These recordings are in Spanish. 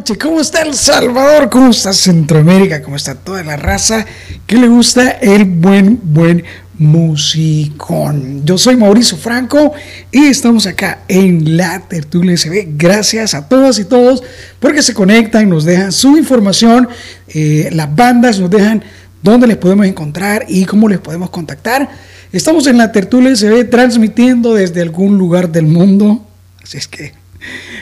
Noches, ¿cómo está El Salvador? ¿Cómo está Centroamérica? ¿Cómo está toda la raza que le gusta el buen, buen musicón? Yo soy Mauricio Franco y estamos acá en la Tertulia SB. Gracias a todas y todos porque se conectan, nos dejan su información, eh, las bandas nos dejan dónde les podemos encontrar y cómo les podemos contactar. Estamos en la Tertulia SB transmitiendo desde algún lugar del mundo, así es que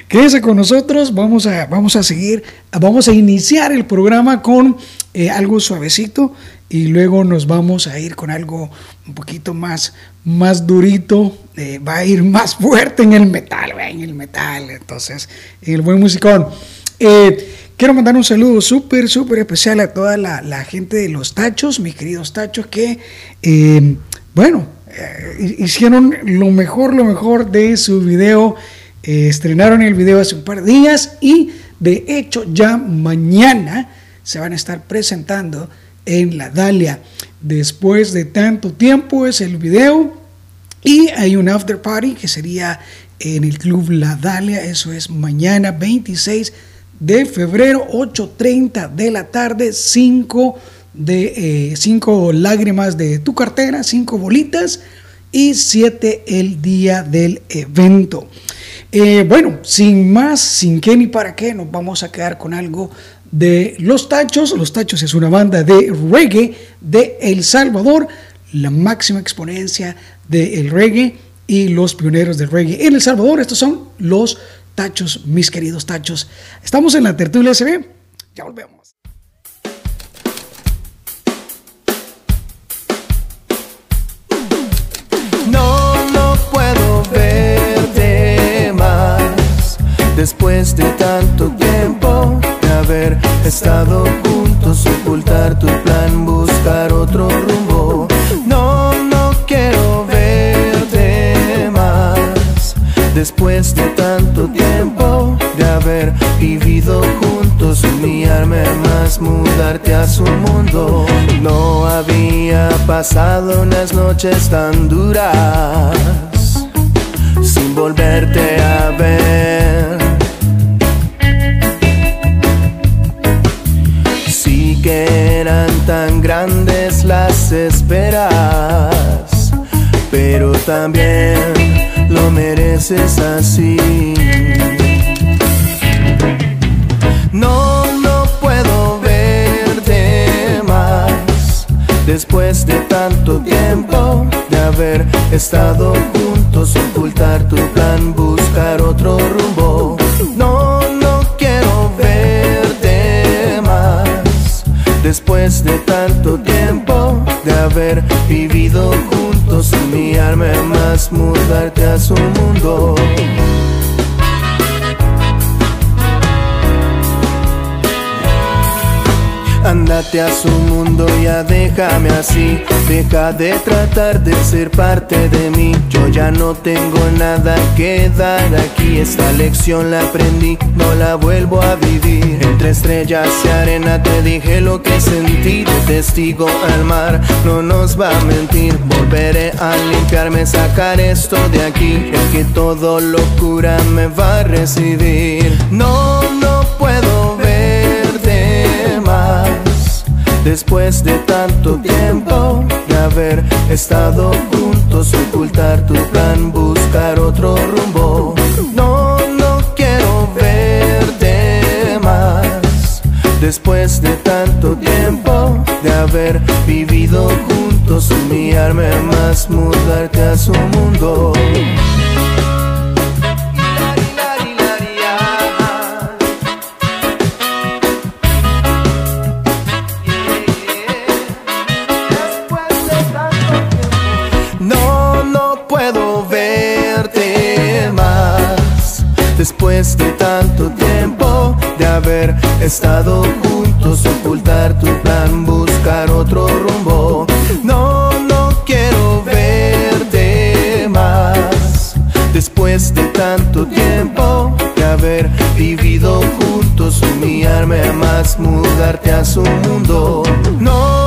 Quédese con nosotros, vamos a, vamos a seguir, vamos a iniciar el programa con eh, algo suavecito y luego nos vamos a ir con algo un poquito más, más durito, eh, va a ir más fuerte en el metal, en el metal, entonces, en el buen musicón. Eh, quiero mandar un saludo súper, súper especial a toda la, la, gente de los tachos, mis queridos tachos, que, bueno, hicieron lo mejor, lo mejor de su video estrenaron el video hace un par de días y de hecho ya mañana se van a estar presentando en la Dalia. Después de tanto tiempo es el video y hay un after party que sería en el club La Dalia, eso es mañana 26 de febrero, 8.30 de la tarde, 5 de eh, lágrimas de tu cartera, 5 bolitas y 7 el día del evento. Eh, bueno, sin más, sin qué ni para qué, nos vamos a quedar con algo de Los Tachos. Los Tachos es una banda de reggae de El Salvador, la máxima exponencia del reggae y los pioneros del reggae en El Salvador. Estos son los Tachos, mis queridos Tachos. Estamos en la tertulia SB. Ya volvemos. Después de tanto tiempo de haber estado juntos, ocultar tu plan, buscar otro rumbo. No, no quiero verte más. Después de tanto tiempo de haber vivido juntos, humillarme más, mudarte a su mundo. No había pasado unas noches tan duras sin volverte a ver. Que eran tan grandes las esperas, pero también lo mereces así. No, no puedo verte más después de tanto tiempo de haber estado juntos, ocultar tu plan, buscar otro rumbo. No Después de tanto tiempo de haber vivido juntos, humillarme más, mudarte a su mundo. Andate a su mundo, ya déjame así. Deja de tratar de ser parte de mí. Yo ya no tengo nada que dar aquí. Esta lección la aprendí, no la vuelvo a vivir. Entre estrellas y arena te dije lo que sentí. De testigo al mar, no nos va a mentir. Volveré a limpiarme, sacar esto de aquí. Es que todo locura me va a recibir. No, Después de tanto tiempo de haber estado juntos, ocultar tu plan, buscar otro rumbo. No, no quiero verte más. Después de tanto tiempo de haber vivido juntos, humillarme más, mudarte a su mundo. Después de tanto tiempo de haber estado juntos, ocultar tu plan, buscar otro rumbo. No, no quiero verte más. Después de tanto tiempo de haber vivido juntos, humillarme más, mudarte a su mundo. No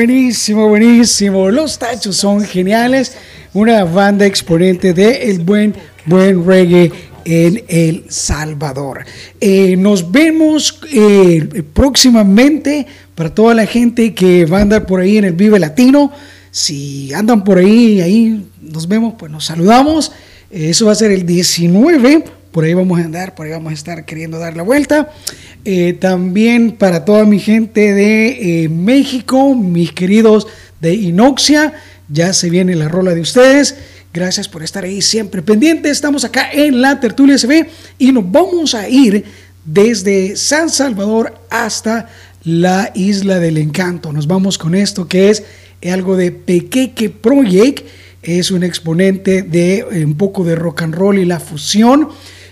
buenísimo, buenísimo. Los Tachos son geniales. Una banda exponente de el buen, buen reggae en El Salvador. Eh, nos vemos eh, próximamente para toda la gente que va a andar por ahí en el Vive Latino. Si andan por ahí, ahí nos vemos, pues nos saludamos. Eh, eso va a ser el 19. Por ahí vamos a andar, por ahí vamos a estar queriendo dar la vuelta. también para toda mi gente de México, mis queridos de Inoxia, ya se viene la rola de ustedes. Gracias por estar ahí siempre pendiente. Estamos acá en la Tertulia SB y nos vamos a ir desde San Salvador hasta la Isla del Encanto. Nos vamos con esto que es algo de Pequeque Project. Es un exponente de eh, un poco de rock and roll y la fusión.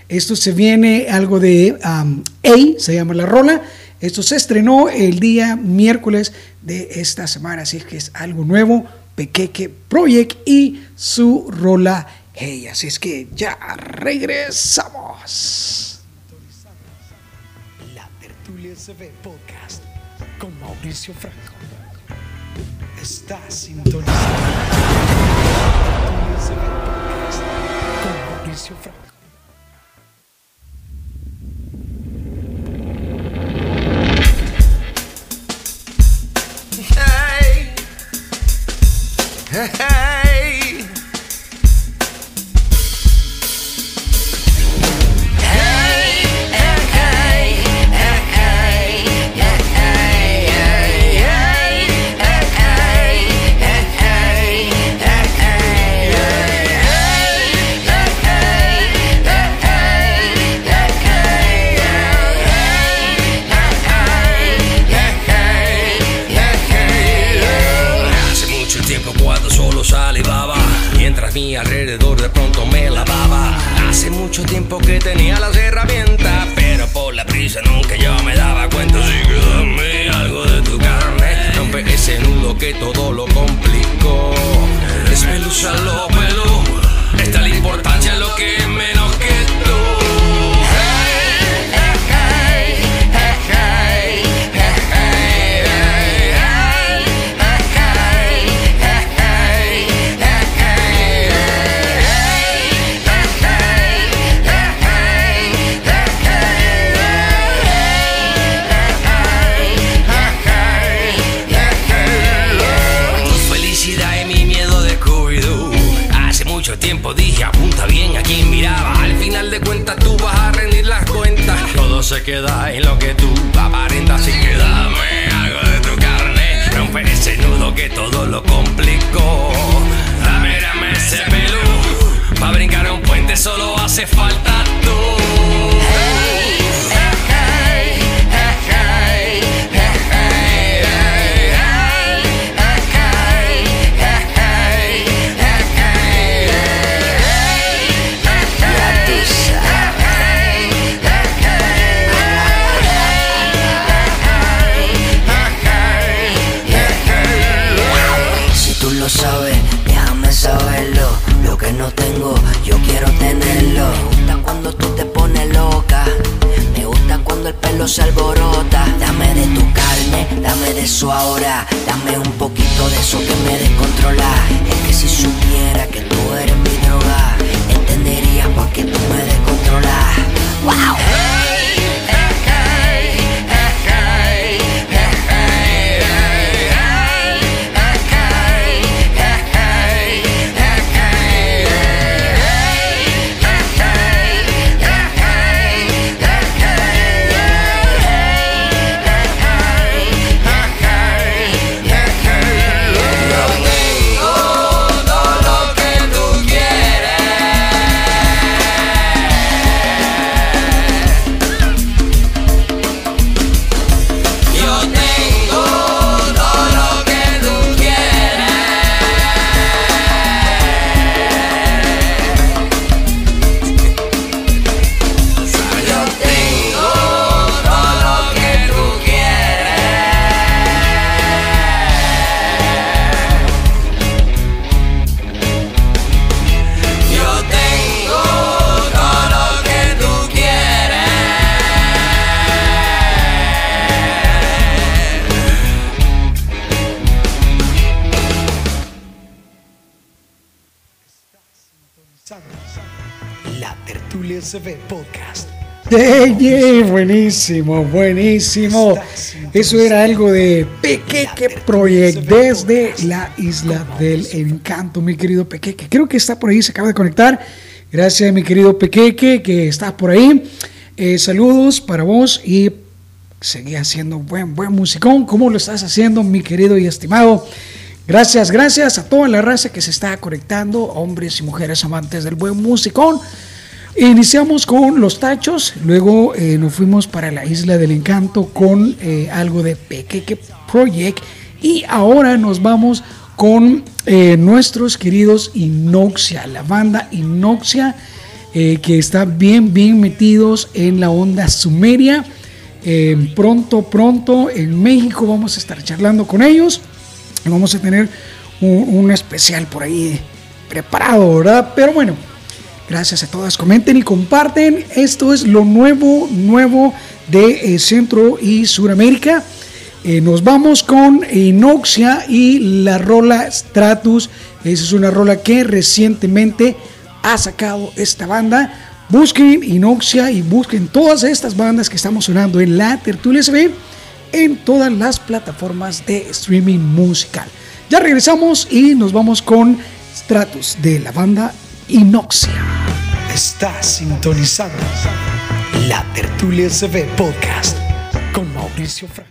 Esto se viene algo de um, A, se llama la rola. Esto se estrenó el día miércoles de esta semana, así que es algo nuevo Pequeque Project y su rola Hey. Así es que ya regresamos. La Tertulia ve Podcast con Mauricio Franco. Está sintonizando. La Tertulia Podcast con Mauricio Franco. Alrededor de pronto me lavaba. Hace mucho tiempo que tenía las herramientas, pero por la prisa nunca yo me daba cuenta. Así que dame algo de tu carne, rompe ese nudo que todo lo complicó. Desmeluza lo pelo, está la importancia lo que menos se queda en lo que tú aparentas. Así que dame algo de tu carne. Rompe ese nudo que todo lo complicó. Dame, ese pelú. Para brincar un puente solo hace falta tú. CB Podcast. Yeah, buenísimo, buenísimo. Eso era algo de Pequeque Project desde la isla del encanto, mi querido Pequeque. Creo que está por ahí, se acaba de conectar. Gracias, mi querido Pequeque, que está por ahí. Eh, saludos para vos y seguí haciendo buen, buen musicón. ¿Cómo lo estás haciendo, mi querido y estimado? Gracias, gracias a toda la raza que se está conectando, hombres y mujeres amantes del buen musicón. Iniciamos con los tachos, luego eh, nos fuimos para la isla del encanto con eh, algo de Pequeque Project y ahora nos vamos con eh, nuestros queridos Inoxia, la banda Inoxia que está bien, bien metidos en la onda sumeria. pronto, pronto en México vamos a estar charlando con ellos vamos a tener un, un especial por ahí preparado, ¿verdad? Pero bueno, Gracias a todas. Comenten y comparten. Esto es lo nuevo, nuevo de eh, Centro y Suramérica. Eh, nos vamos con Inoxia y la rola Stratus. Esa es una rola que recientemente ha sacado esta banda. Busquen Inoxia y busquen todas estas bandas que estamos sonando en la Tertulia SB en todas las plataformas de streaming musical. Ya regresamos y nos vamos con Stratus de la banda Inoxia. Está sintonizando la Tertulia CB Podcast con Mauricio Franco.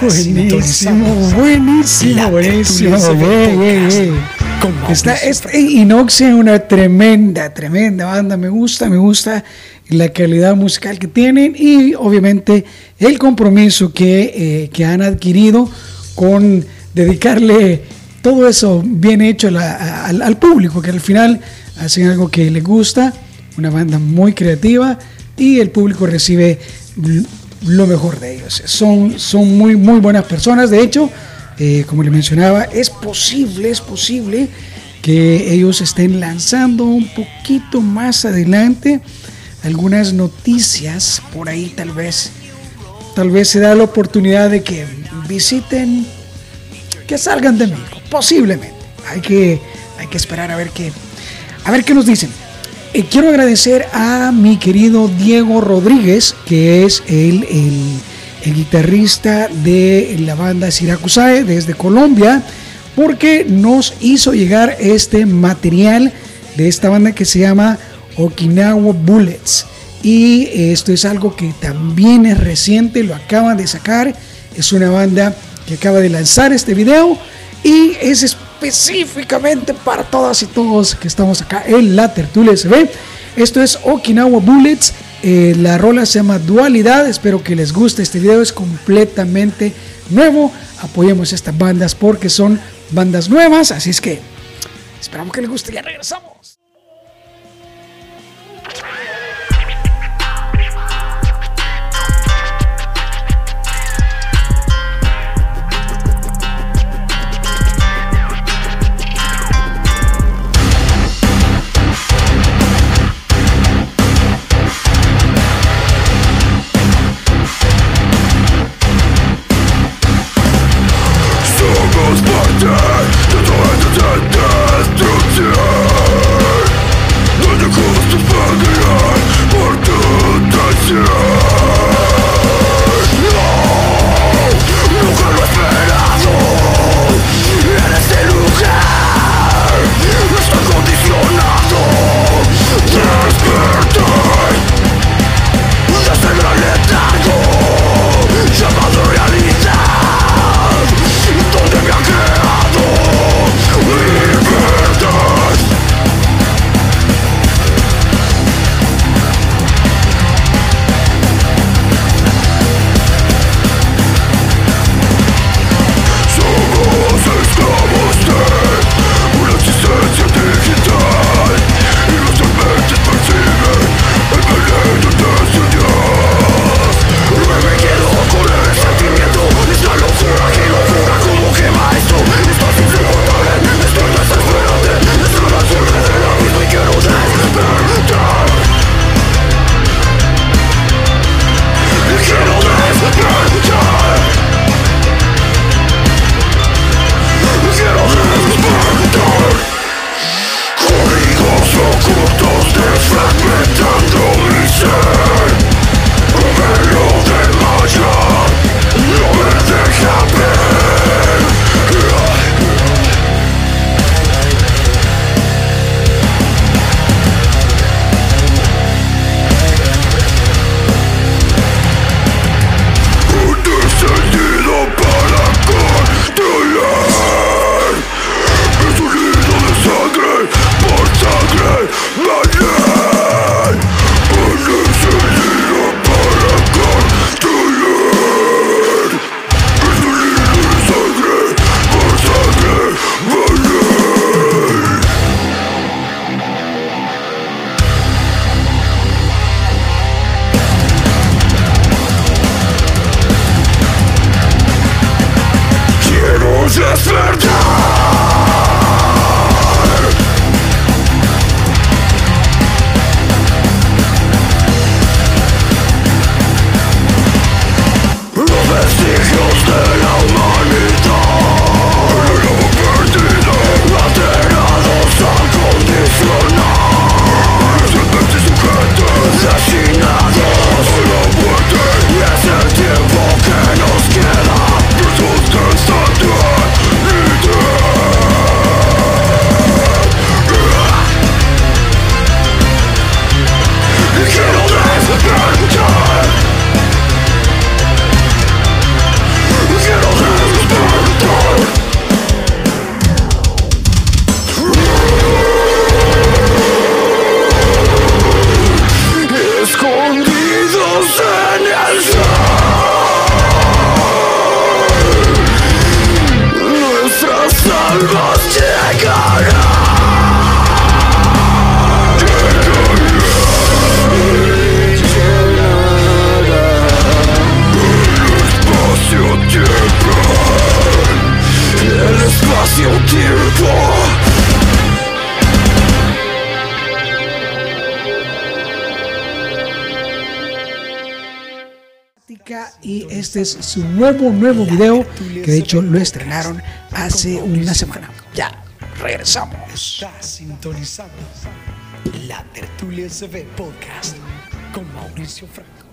Buenísimo, buenísimo, buenísimo. Está, Mauricio es, Inoxia es una tremenda, tremenda banda. Me gusta, me gusta la calidad musical que tienen y obviamente el compromiso que, eh, que han adquirido con dedicarle todo eso bien hecho a la- a- al, al público, que al final hacen algo que les gusta, una banda muy creativa y el público recibe lo mejor de ellos. Son, son muy, muy buenas personas. De hecho, eh, como le mencionaba, es posible, es posible que ellos estén lanzando un poquito más adelante algunas noticias por ahí tal vez tal vez se da la oportunidad de que visiten que salgan de México posiblemente hay que hay que esperar a ver qué a ver qué nos dicen Eh, quiero agradecer a mi querido Diego Rodríguez que es el, el, guitarrista de la banda Siracusae desde Colombia porque nos hizo llegar este material de esta banda que se llama Okinawa Bullets. Y esto es algo que también es reciente, lo acaban de sacar. Es una banda que acaba de lanzar este video y es específicamente para todas y todos que estamos acá en la tertulia SB. Esto es Okinawa Bullets. Eh, la rola se llama Dualidad. Espero que les guste. Este video es completamente nuevo. Apoyemos estas bandas porque son bandas nuevas. Así es que esperamos que les guste. Ya regresamos. Somos parte de toda este es su nuevo, nuevo video que de hecho lo estrenaron hace una semana. Ya, regresamos. Sintonizando la Tertulia SB Podcast con Mauricio Franco.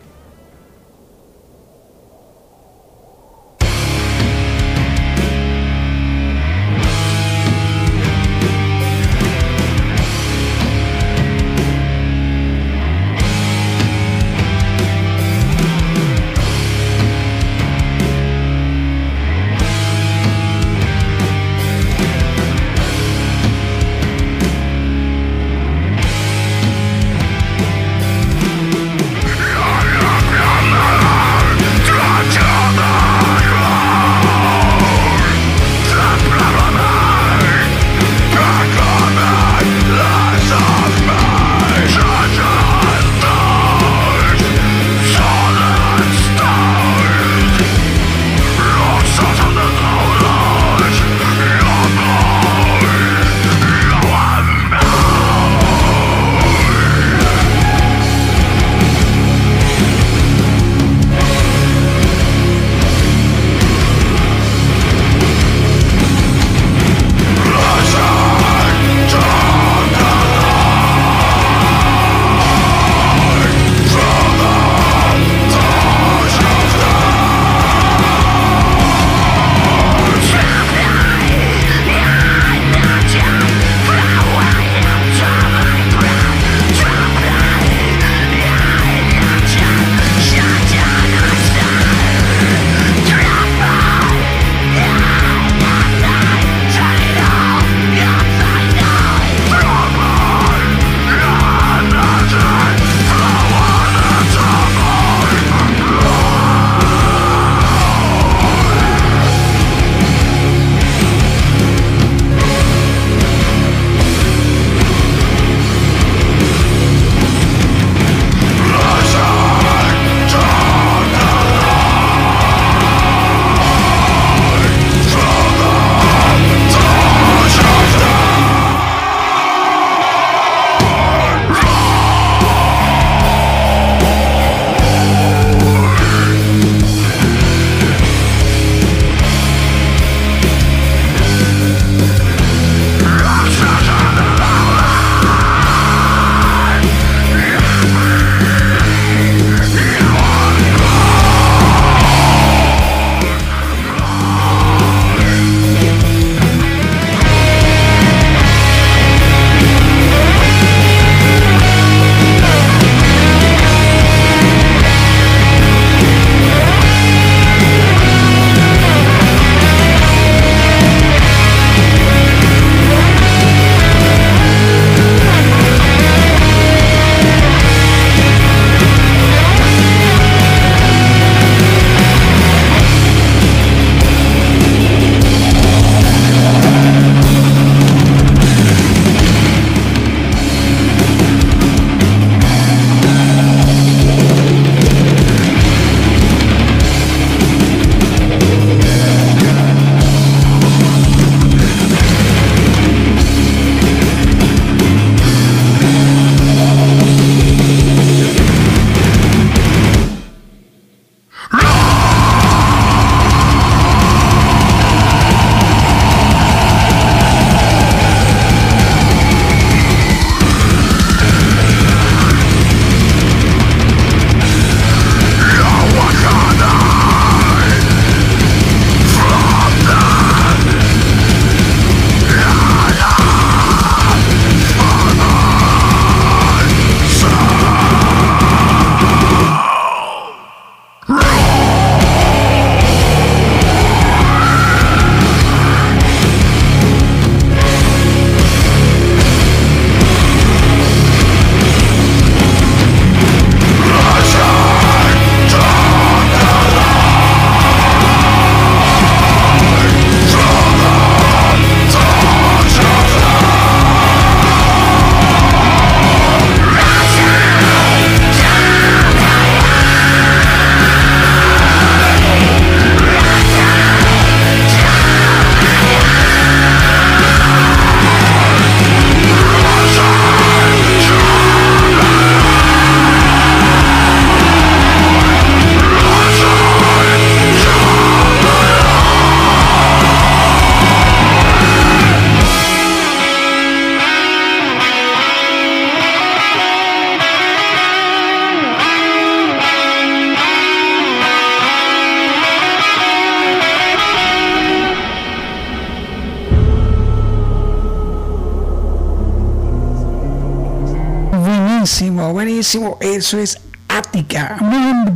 Buenísimo, buenísimo. Eso es Ática.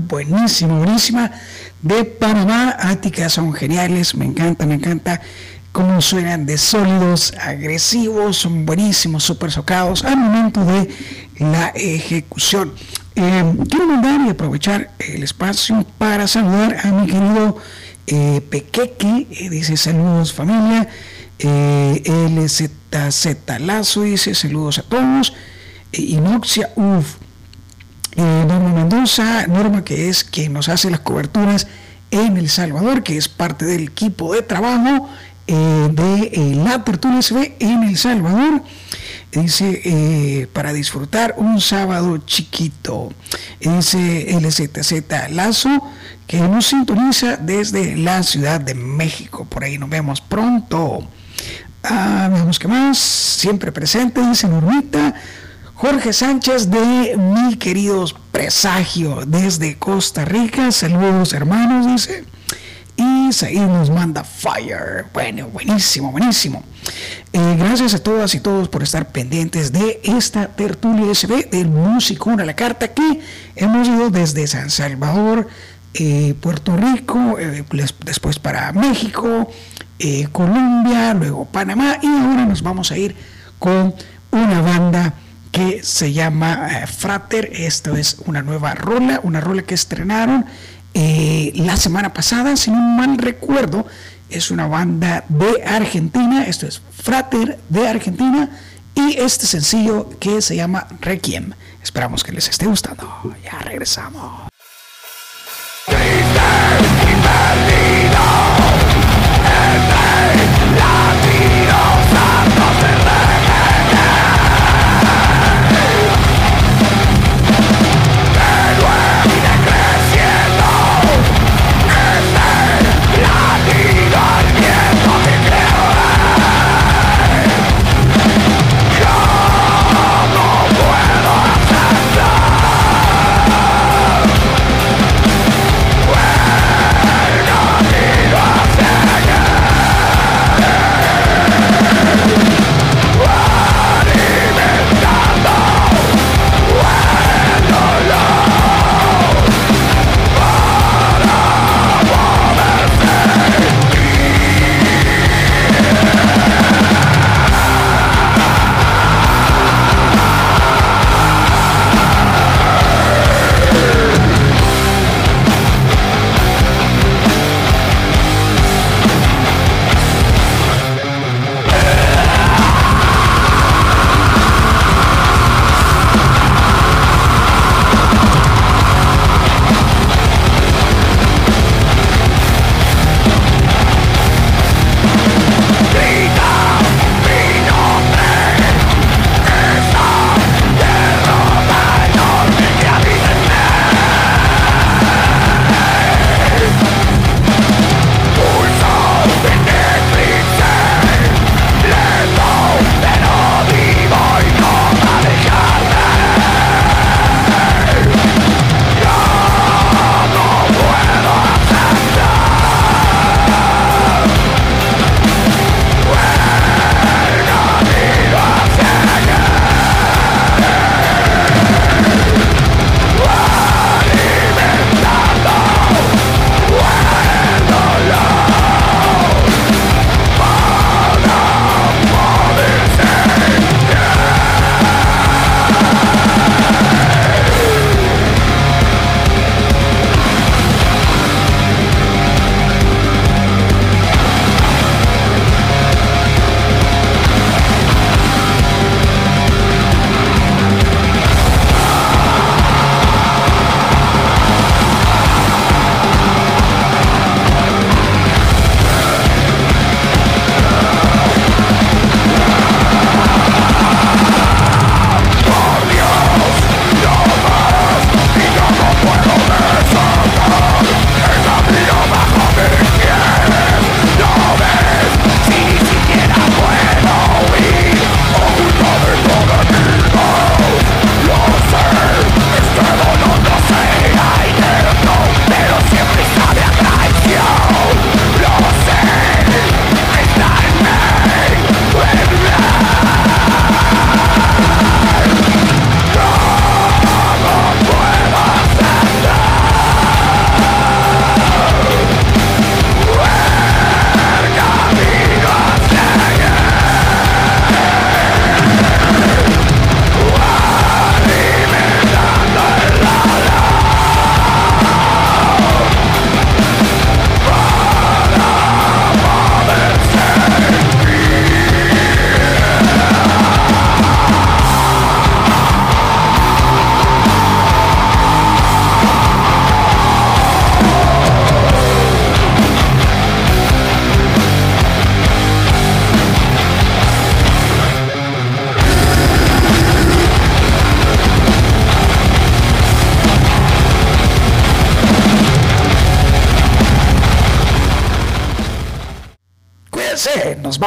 Buenísimo, buenísima. De Panamá. Ática son geniales. Me encanta, me encanta cómo suenan de sólidos, agresivos, son buenísimos, súper socados al momento de la ejecución. Eh, quiero mandar y aprovechar el espacio para saludar a mi querido eh, Pequeque, eh, dice saludos familia, eh, LZZ Lazo dice saludos a todos, Inoxia, eh, Norma Mendoza, Norma que es quien nos hace las coberturas en El Salvador, que es parte del equipo de trabajo eh, de eh, la Tertulia SB en El Salvador. Dice, eh, para disfrutar un sábado chiquito. Dice LZZ Lazo, que nos sintoniza desde la Ciudad de México. Por ahí nos vemos pronto. Ah, veamos qué más. Siempre presente, dice Normita. Jorge Sánchez de Mi Queridos Presagio desde Costa Rica. Saludos hermanos, dice. Y Said nos manda Fire. Bueno, buenísimo, buenísimo. Eh, gracias a todas y todos por estar pendientes de esta tertulia SB del Musicón a la Carta que hemos ido desde San Salvador, eh, Puerto Rico, eh, después para México, Colombia, luego Panamá y ahora nos vamos a ir con una banda que se llama eh, Frater. Esto es una nueva rola, una rola que estrenaron eh, la semana pasada, si no mal recuerdo. Es una banda de Argentina, esto es Frater de Argentina y este sencillo que se llama Requiem. Esperamos que les esté gustando. Ya regresamos.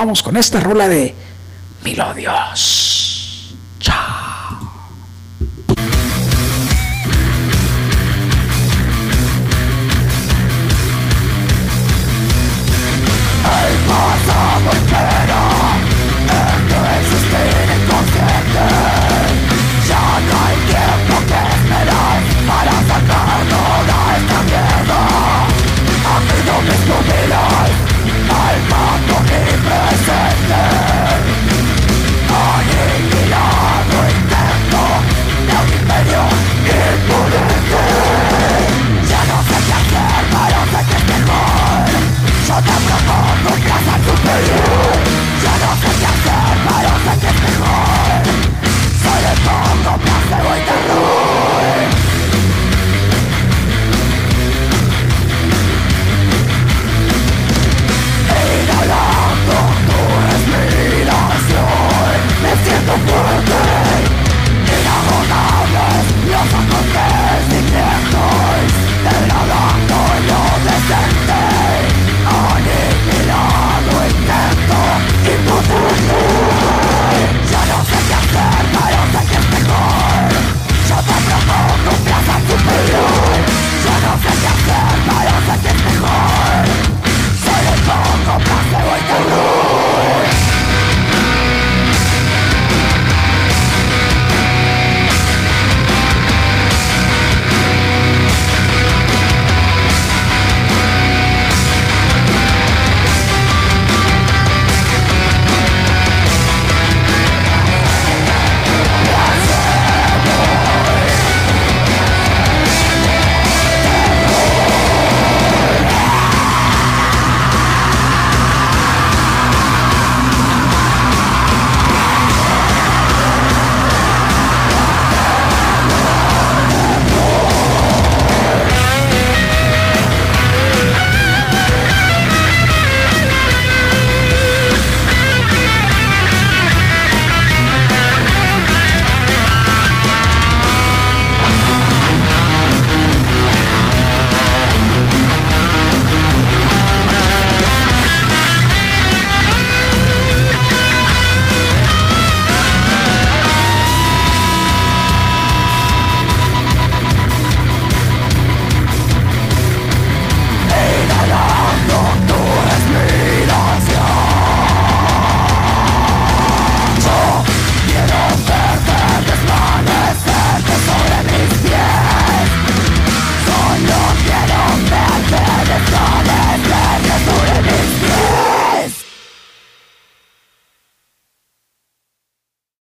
Vamos con esta rola de Milodios.